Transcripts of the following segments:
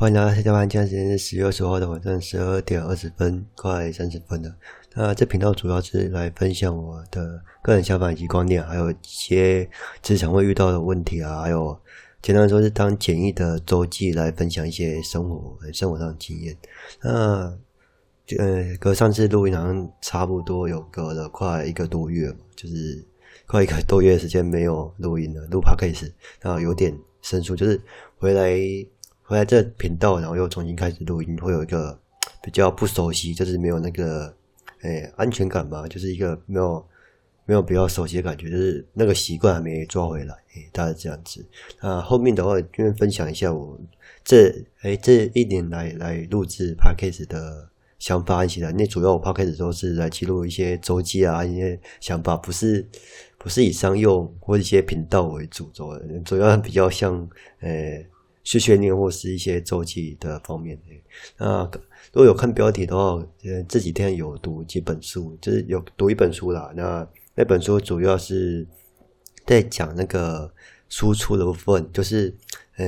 欢迎大家收看，现在时间是十月二十号的晚上十二点二十分，快三十分了。那这频道主要是来分享我的个人想法以及观念，还有一些职场会遇到的问题啊，还有简单说是当简易的周记来分享一些生活生活上的经验。那呃，隔上次录音好像差不多有隔了快一个多月嘛，就是快一个多月的时间没有录音了，录 Podcast，然后有点生疏，就是回来。回来这频道，然后又重新开始录音，会有一个比较不熟悉，就是没有那个诶安全感吧，就是一个没有没有比较熟悉的感觉，就是那个习惯还没抓回来，诶大概这样子。那后面的话，就分享一下我这诶这一年来来录制 Podcast 的想法一起来。那主要我 Podcast 都是来记录一些周记啊，一些想法，不是不是以商用或一些频道为主轴，主要比较像诶。是学年或是一些周记的方面。那如果有看标题的话，呃，这几天有读几本书，就是有读一本书啦。那那本书主要是在讲那个输出的部分，就是，呃，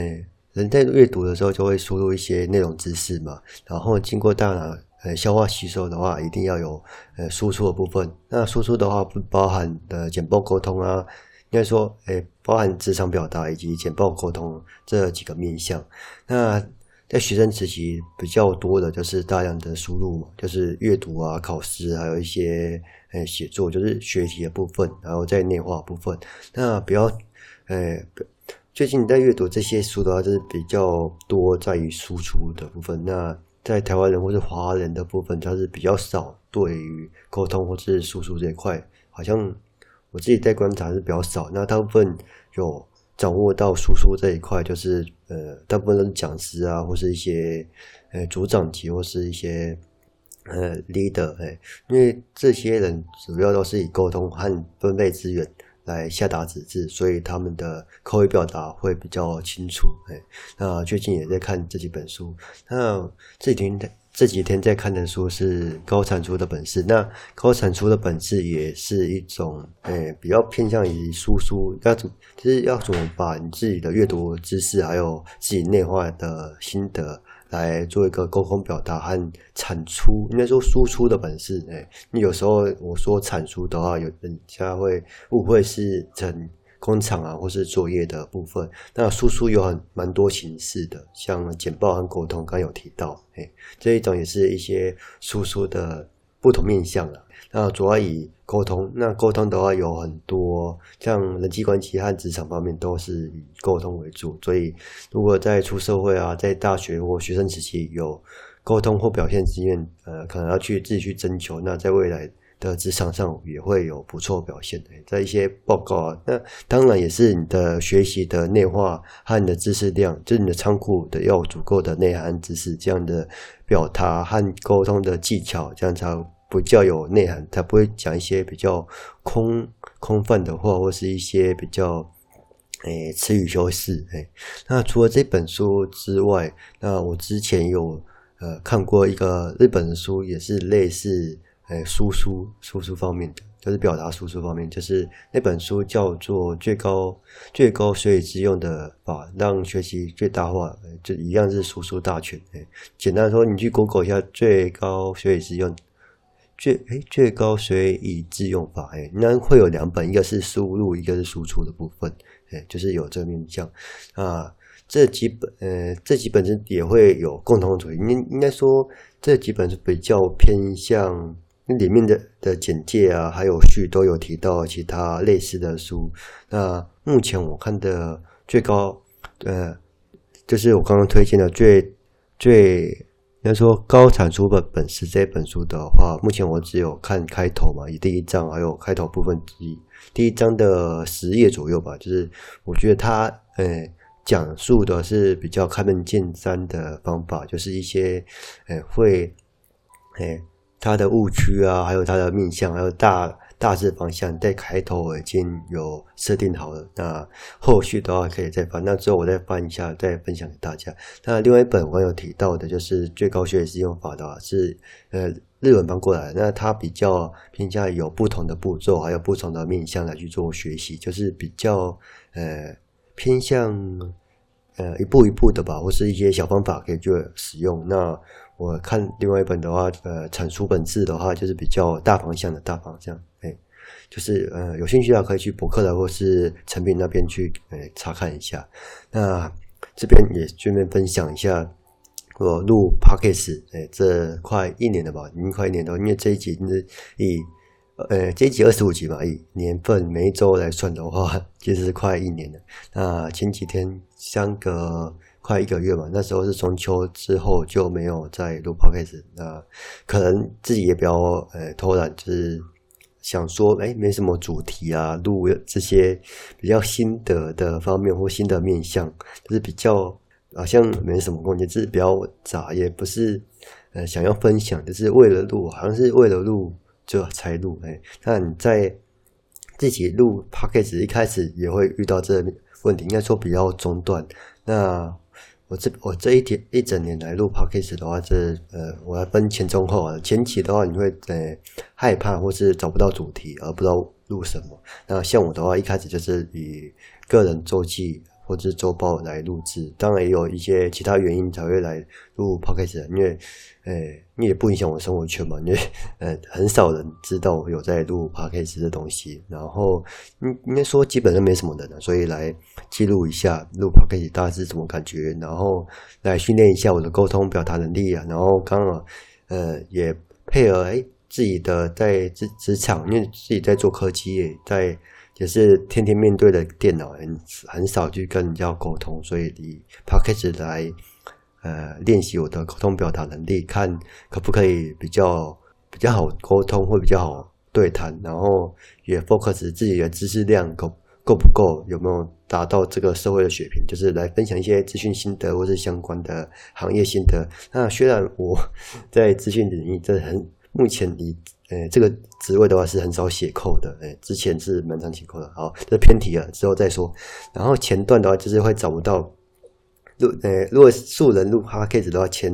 人在阅读的时候就会输入一些内容知识嘛，然后经过大脑呃消化吸收的话，一定要有呃输出的部分。那输出的话不包含的简报沟通啊。应该说，诶，包含职场表达以及简报沟通这几个面向。那在学生时期比较多的就是大量的输入嘛，就是阅读啊、考试，还有一些诶写作，就是学习的部分，然后在内化部分。那比较，诶，最近在阅读这些书的话，就是比较多在于输出的部分。那在台湾人或是华人的部分，它是比较少对于沟通或是输出这一块，好像。我自己在观察是比较少，那大部分有掌握到输出这一块，就是呃，大部分都是讲师啊，或是一些呃组长级，或是一些呃 leader，哎，因为这些人主要都是以沟通和分配资源来下达指示，所以他们的口语表达会比较清楚，哎，那最近也在看这几本书，那这几天。这几天在看的书是高产出的本事。那高产出的本事也是一种，诶，比较偏向于输出，要怎，就是要怎么把你自己的阅读知识，还有自己内化的心得，来做一个沟通表达和产出，应该说输出的本事。哎，你有时候我说产出的话，有人家会误会是成。工厂啊，或是作业的部分，那输出有很蛮多形式的，像简报和沟通，刚有提到，哎，这一种也是一些输出的不同面向了。那主要以沟通，那沟通的话有很多，像人际关系和职场方面都是以沟通为主。所以，如果在出社会啊，在大学或学生时期有沟通或表现经验，呃，可能要去自己去征求。那在未来。的职场上也会有不错表现的，在一些报告啊，那当然也是你的学习的内化和你的知识量，就是你的仓库的要足够的内涵知识，这样的表达和沟通的技巧，这样才比较有内涵，才不会讲一些比较空空泛的话，或是一些比较诶词语修饰。诶，那除了这本书之外，那我之前有呃看过一个日本的书，也是类似。诶，输出输出方面的，就是表达输出方面，就是那本书叫做《最高最高学以致用的法，让学习最大化》，就一样是输出大全。诶，简单说，你去 Google 一下“最高学以致用”，最诶最高学以致用法，诶，那会有两本，一个是输入，一个是输出的部分。诶，就是有这面向啊。这几本呃，这几本是也会有共同主义，应应该说这几本是比较偏向。里面的的简介啊，还有序都有提到其他类似的书。那目前我看的最高，呃，就是我刚刚推荐的最最，应该说高产出的本事这本书的话，目前我只有看开头嘛，以第一章还有开头部分之一，第一章的十页左右吧。就是我觉得它，呃，讲述的是比较开门见山的方法，就是一些，呃，会，呃。它的误区啊，还有它的面向，还有大大致方向，在开头已经有设定好了。那后续的话可以再翻，那之后我再翻一下，再分享给大家。那另外一本我有提到的，就是最高学以致用法的话，是呃日文翻过来。那它比较偏向有不同的步骤，还有不同的面向来去做学习，就是比较呃偏向。呃一步一步的吧，或是一些小方法可以去使用。那我看另外一本的话，呃，产书本质的话，就是比较大方向的大方向，哎，就是呃有兴趣的可以去博客的或是诚品那边去呃查看一下。那这边也顺便分享一下。我录 Podcast，哎，这快一年了吧，已经快一年了。因为这一集是以，呃，这一集二十五集嘛，以年份每一周来算的话，其实是快一年了。那前几天相隔快一个月嘛，那时候是中秋之后就没有再录 Podcast。那可能自己也比较呃偷懒，就是想说，哎，没什么主题啊，录这些比较心得的方面或心得面向，就是比较。好像没什么贡献，只是比较杂，也不是呃想要分享，就是为了录，好像是为了录就才录。哎，那你在自己录 Podcast 一开始也会遇到这问题，应该说比较中断。那我这我这一天一整年来录 Podcast 的话，这呃我要分前中后啊。前期的话，你会呃害怕或是找不到主题而不知道录什么。那像我的话，一开始就是以个人周记。或者周报来录制，当然也有一些其他原因才会来录 Podcast，因为，诶，你也不影响我生活圈嘛，因为，呃，很少人知道我有在录 Podcast 的东西，然后，应应该说基本上没什么人了，所以来记录一下录 Podcast 大概是什么感觉，然后来训练一下我的沟通表达能力啊，然后刚好，呃，也配合诶自己的在职职场，因为自己在做科技，在。也是天天面对的电脑，很很少去跟人家沟通，所以以 Podcast 来呃练习我的沟通表达能力，看可不可以比较比较好沟通，会比较好对谈，然后也 focus 自己的知识量够够不够，有没有达到这个社会的水平，就是来分享一些资讯心得或是相关的行业心得。那虽然我 在资讯领域这很目前离。诶，这个职位的话是很少写扣的，诶，之前是蛮常写扣的。好，这偏题了，之后再说。然后前段的话就是会找不到如，诶，如果素人录 Podcast 的话，前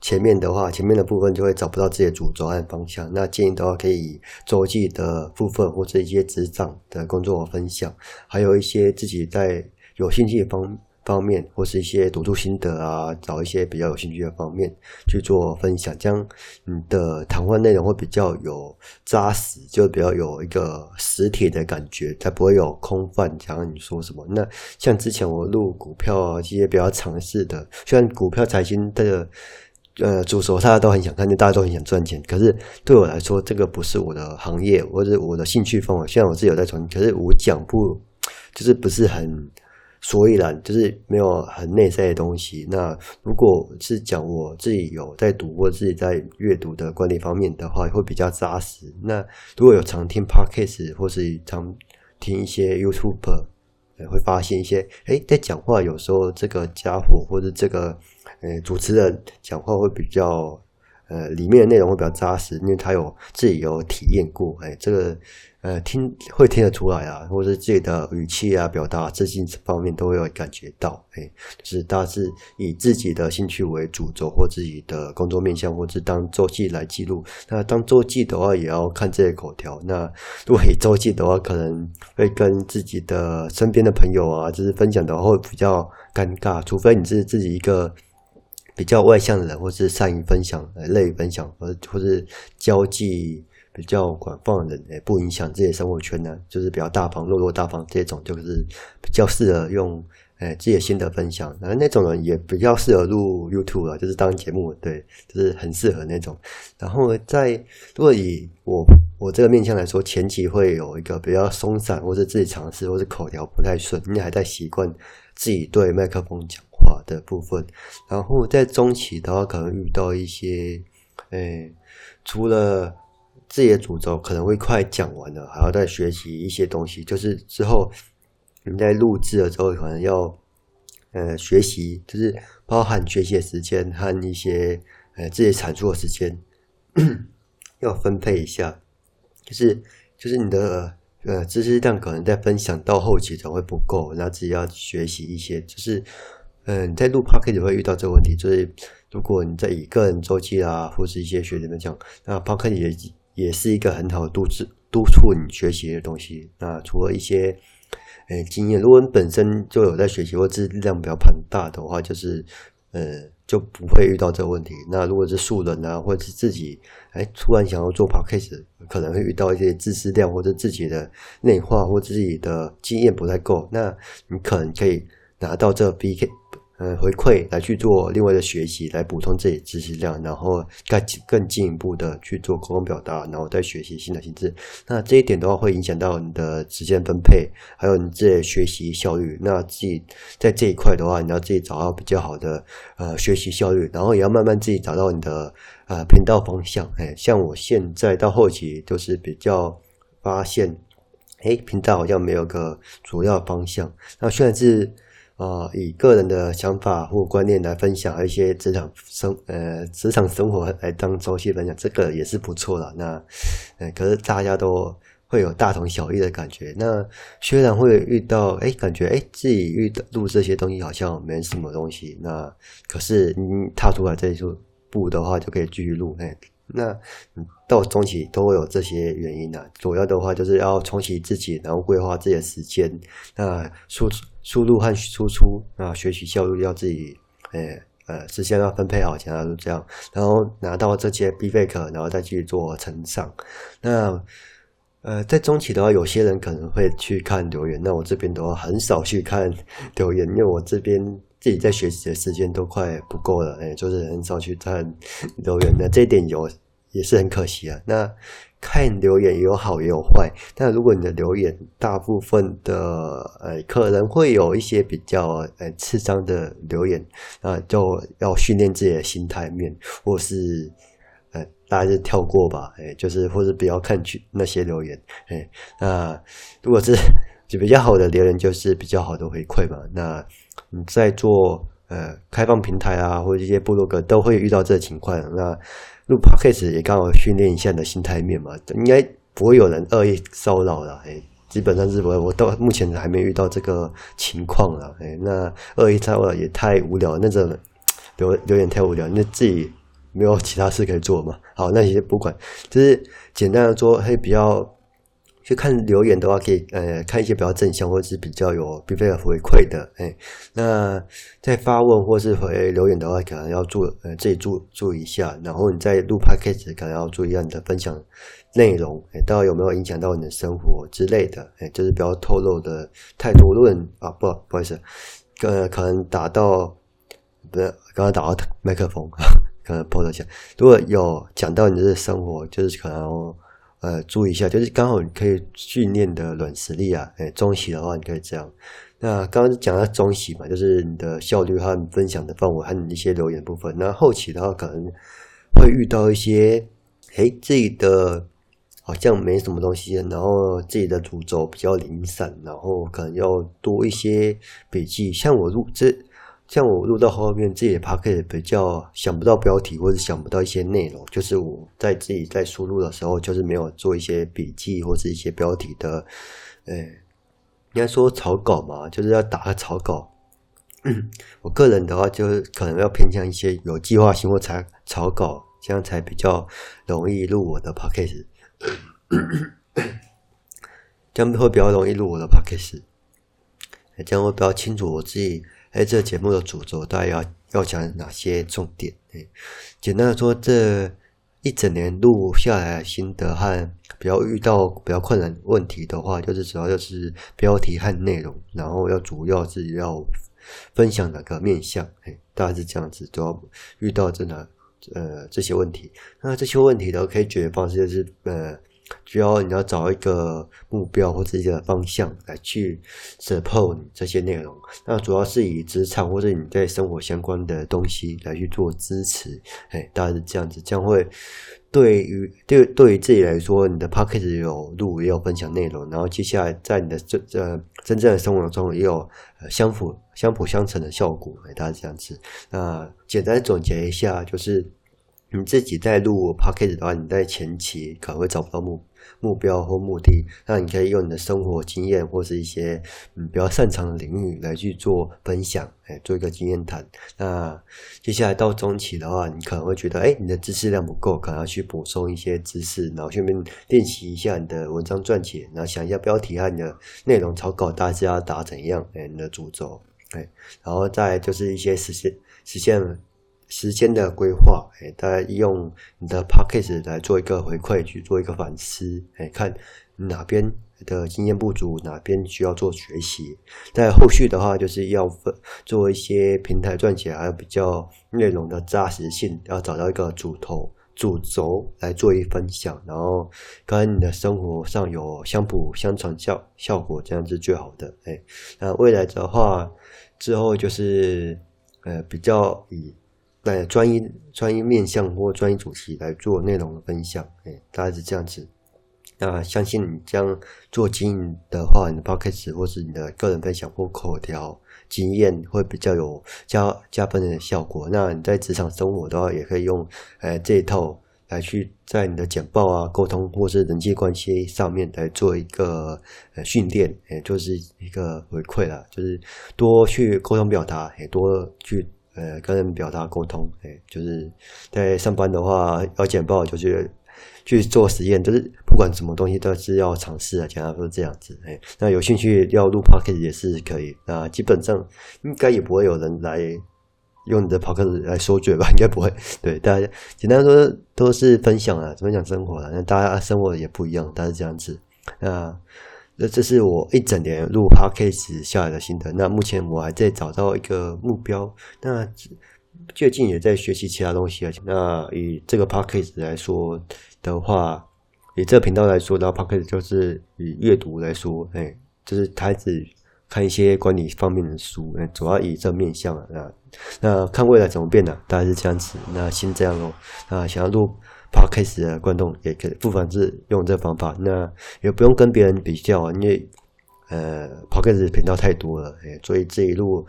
前面的话，前面的部分就会找不到自己的主轴和方向。那建议的话，可以周记的部分或者一些职场的工作分享，还有一些自己在有兴趣的方。方面或是一些读书心得啊，找一些比较有兴趣的方面去做分享，这样你的谈话内容会比较有扎实，就比较有一个实体的感觉，才不会有空泛讲你说什么。那像之前我录股票啊，一些比较尝试的，虽然股票财经的呃主轴大家都很想看见，大家都很想赚钱，可是对我来说，这个不是我的行业或者我的兴趣方法。虽然我自己有在传，可是我讲不就是不是很。所以啦，就是没有很内在的东西。那如果是讲我自己有在读或自己在阅读的管理方面的话，会比较扎实。那如果有常听 Podcast 或是常听一些 YouTube，会发现一些，诶，在讲话有时候这个家伙或者这个呃主持人讲话会比较。呃，里面的内容会比较扎实，因为他有自己有体验过，哎，这个呃听会听得出来啊，或者是自己的语气啊、表达、自信方面都会有感觉到，哎，就是大致以自己的兴趣为主轴，或自己的工作面向，或是当周记来记录。那当周记的话，也要看这些口条。那如果以周记的话，可能会跟自己的身边的朋友啊，就是分享的话会比较尴尬，除非你是自己一个。比较外向的人，或是善于分享、呃，乐于分享，或或是交际比较广泛的人，也不影响自己的生活圈呢，就是比较大方、落落大方这种，就是比较适合用，呃，自己的心得分享。然后那种人也比较适合录 YouTube 啊，就是当节目，对，就是很适合那种。然后在如果以我我这个面向来说，前期会有一个比较松散，或是自己尝试，或是口条不太顺，因为还在习惯自己对麦克风讲。的部分，然后在中期的话，可能遇到一些，诶，除了自己的主轴可能会快讲完了，还要再学习一些东西。就是之后你在录制的时候，可能要呃学习，就是包含学习的时间和一些呃自己产出的时间 要分配一下。就是就是你的呃知识量可能在分享到后期才会不够，然后自己要学习一些，就是。嗯，在录 Podcast 会遇到这个问题，就是如果你在以个人周记啊，或是一些学者们讲，那 p o c a s t 也也是一个很好的督促督促你学习的东西。那除了一些诶经验。如果你本身就有在学习或资量比较庞大的话，就是呃就不会遇到这个问题。那如果是素人啊，或者是自己哎突然想要做 podcast，可能会遇到一些知识量或者自己的内化或自己的经验不太够，那你可能可以拿到这 BK。呃，回馈来去做另外的学习，来补充自己知识量，然后更更进一步的去做沟通表达，然后再学习新的心智。那这一点的话，会影响到你的时间分配，还有你自己的学习效率。那自己在这一块的话，你要自己找到比较好的呃学习效率，然后也要慢慢自己找到你的呃频道方向。哎，像我现在到后期就是比较发现，哎，频道好像没有个主要方向。那虽然是。啊、以个人的想法或观念来分享一些职场生呃职场生活来当周期分享，这个也是不错的。那，呃，可是大家都会有大同小异的感觉。那虽然会遇到，哎，感觉哎自己遇到录这些东西好像没什么东西。那可是你踏出来这一步的话，就可以继续录。哎。那到中期都会有这些原因呢。主要的话就是要重启自己，然后规划自己的时间。那输输入和输出啊，学习效率要自己，诶呃，时间要分配好，其他都这样。然后拿到这些必备课然后再去做成长。那呃，在中期的话，有些人可能会去看留言。那我这边的话，很少去看 留言，因为我这边。自己在学习的时间都快不够了，哎，就是很少去看留言的，这一点有也是很可惜啊。那看留言有好也有坏，但如果你的留言大部分的呃可能会有一些比较呃刺伤的留言，那就要训练自己的心态面，或是呃大家就跳过吧，哎，就是或是不要看去那些留言，哎，那如果是就 比较好的留言，就是比较好的回馈嘛，那。你在做呃开放平台啊，或者一些部落格都会遇到这情况。那录 podcast 也刚好训练一下你的心态面嘛，应该不会有人恶意骚扰了。哎，基本上是不会，我到目前还没遇到这个情况了。哎，那恶意骚扰也太无聊，那种留留言太无聊，那自己没有其他事可以做嘛。好，那些不管，就是简单的说，会比较。去看留言的话，可以呃看一些比较正向或者是比较有必备的回馈的，哎，那在发问或是回留言的话，可能要注呃自己注注意一下。然后你在录 podcast 可能要注意一下你的分享内容，哎，到底有没有影响到你的生活之类的，哎，就是不要透露的太多论啊，不不好意思，呃，可能打到不是刚刚打到麦克风，可能破了一下。如果有讲到你的生活，就是可能。呃，注意一下，就是刚好你可以训练的软实力啊。诶，中期的话，你可以这样。那刚刚讲到中期嘛，就是你的效率和分享的范围和你一些留言部分。那后期的话，可能会遇到一些，诶，自己的好像没什么东西，然后自己的主轴比较零散，然后可能要多一些笔记。像我录这。像我录到后面，自己的 p o c a s t 比较想不到标题，或者想不到一些内容，就是我在自己在输入的时候，就是没有做一些笔记或是一些标题的，呃，应该说草稿嘛，就是要打个草稿。我个人的话，就是可能要偏向一些有计划性或才草稿，这样才比较容易录我的 p o c a s t 这样会比较容易录我的 p o c a s t 这样会比较清楚我自己。哎，这节目的主轴大概要要讲哪些重点？哎，简单的说，这一整年录下来的心得和比较遇到比较困难问题的话，就是主要就是标题和内容，然后要主要是要分享哪个面向？哎，大概是这样子，主要遇到这哪呃这些问题。那这些问题的可以解决方式就是呃。主要你要找一个目标或者一个方向来去 support 这些内容，那主要是以职场或者你在生活相关的东西来去做支持，哎，大概是这样子，将会对于对对于自己来说，你的 podcast 有录也有分享内容，然后接下来在你的这呃真正的生活中也有呃相辅相辅相成的效果，哎，大概是这样子。那简单总结一下，就是。你自己在录 podcast 的话，你在前期可能会找不到目目标或目的，那你可以用你的生活经验或是一些嗯比较擅长的领域来去做分享，哎，做一个经验谈。那接下来到中期的话，你可能会觉得，哎，你的知识量不够，可能要去补充一些知识，然后顺便练习一下你的文章撰写，然后想一下标题和你的内容草稿大致要打怎样，哎，你的主轴，哎，然后再就是一些实现实现。时间的规划，哎，大家用你的 podcast 来做一个回馈，去做一个反思，哎，看哪边的经验不足，哪边需要做学习。在后续的话，就是要分做一些平台撰写，还有比较内容的扎实性，要找到一个主头、主轴来做一分享，然后跟你的生活上有相辅相成效效果，这样是最好的。哎，那未来的话，之后就是呃比较以。来专一专一面向或专一主题来做内容的分享，哎，大概是这样子。那相信你将做经营的话，你的 p o c k e t 或是你的个人分享或口条经验会比较有加加分的效果。那你在职场生活的话，也可以用呃这一套来去在你的简报啊、沟通或是人际关系上面来做一个呃训练，哎，就是一个回馈啦，就是多去沟通表达，也多去。呃，跟人表达沟通，哎，就是在上班的话要简报，就是去做实验，就是不管什么东西都是要尝试啊，讲的都是这样子，哎，那有兴趣要录 Pocket 也是可以，那基本上应该也不会有人来用你的 Pocket 来说嘴吧，应该不会，对，大家简单说都是分享啊，分享生活了，那大家生活也不一样，大概是这样子，那。那这是我一整年录 podcast 下来的心得。那目前我还在找到一个目标。那最近也在学习其他东西啊。那以这个 podcast 来说的话，以这个频道来说，然后 podcast 就是以阅读来说，哎，就是开始看一些管理方面的书，哎，主要以这面向啊。那那看未来怎么变呢？大概是这样子。那先这样咯。那想要录。Podcast 的观众也可以不妨是用这方法，那也不用跟别人比较，因为呃，Podcast 频道太多了，哎，所以这一路，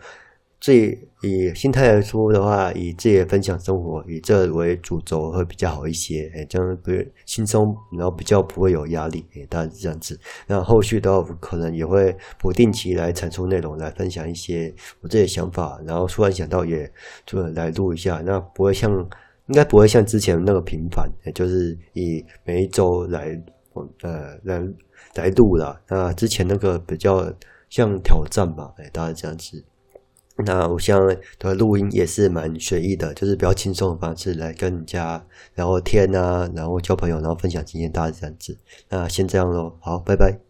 这以心态来说的话，以自己的分享生活，以这为主轴会比较好一些，哎，这样不会轻松，然后比较不会有压力，哎，大概是这样子。那后续的话，可能也会不定期来产出内容，来分享一些我自己的想法，然后突然想到也就来录一下，那不会像。应该不会像之前那个频繁，也就是以每一周来，呃，来来录了。那之前那个比较像挑战吧，哎，大概这样子。那我现在的录音也是蛮随意的，就是比较轻松的方式来跟人家聊天啊，然后交朋友，然后分享经验，大概这样子。那先这样喽，好，拜拜。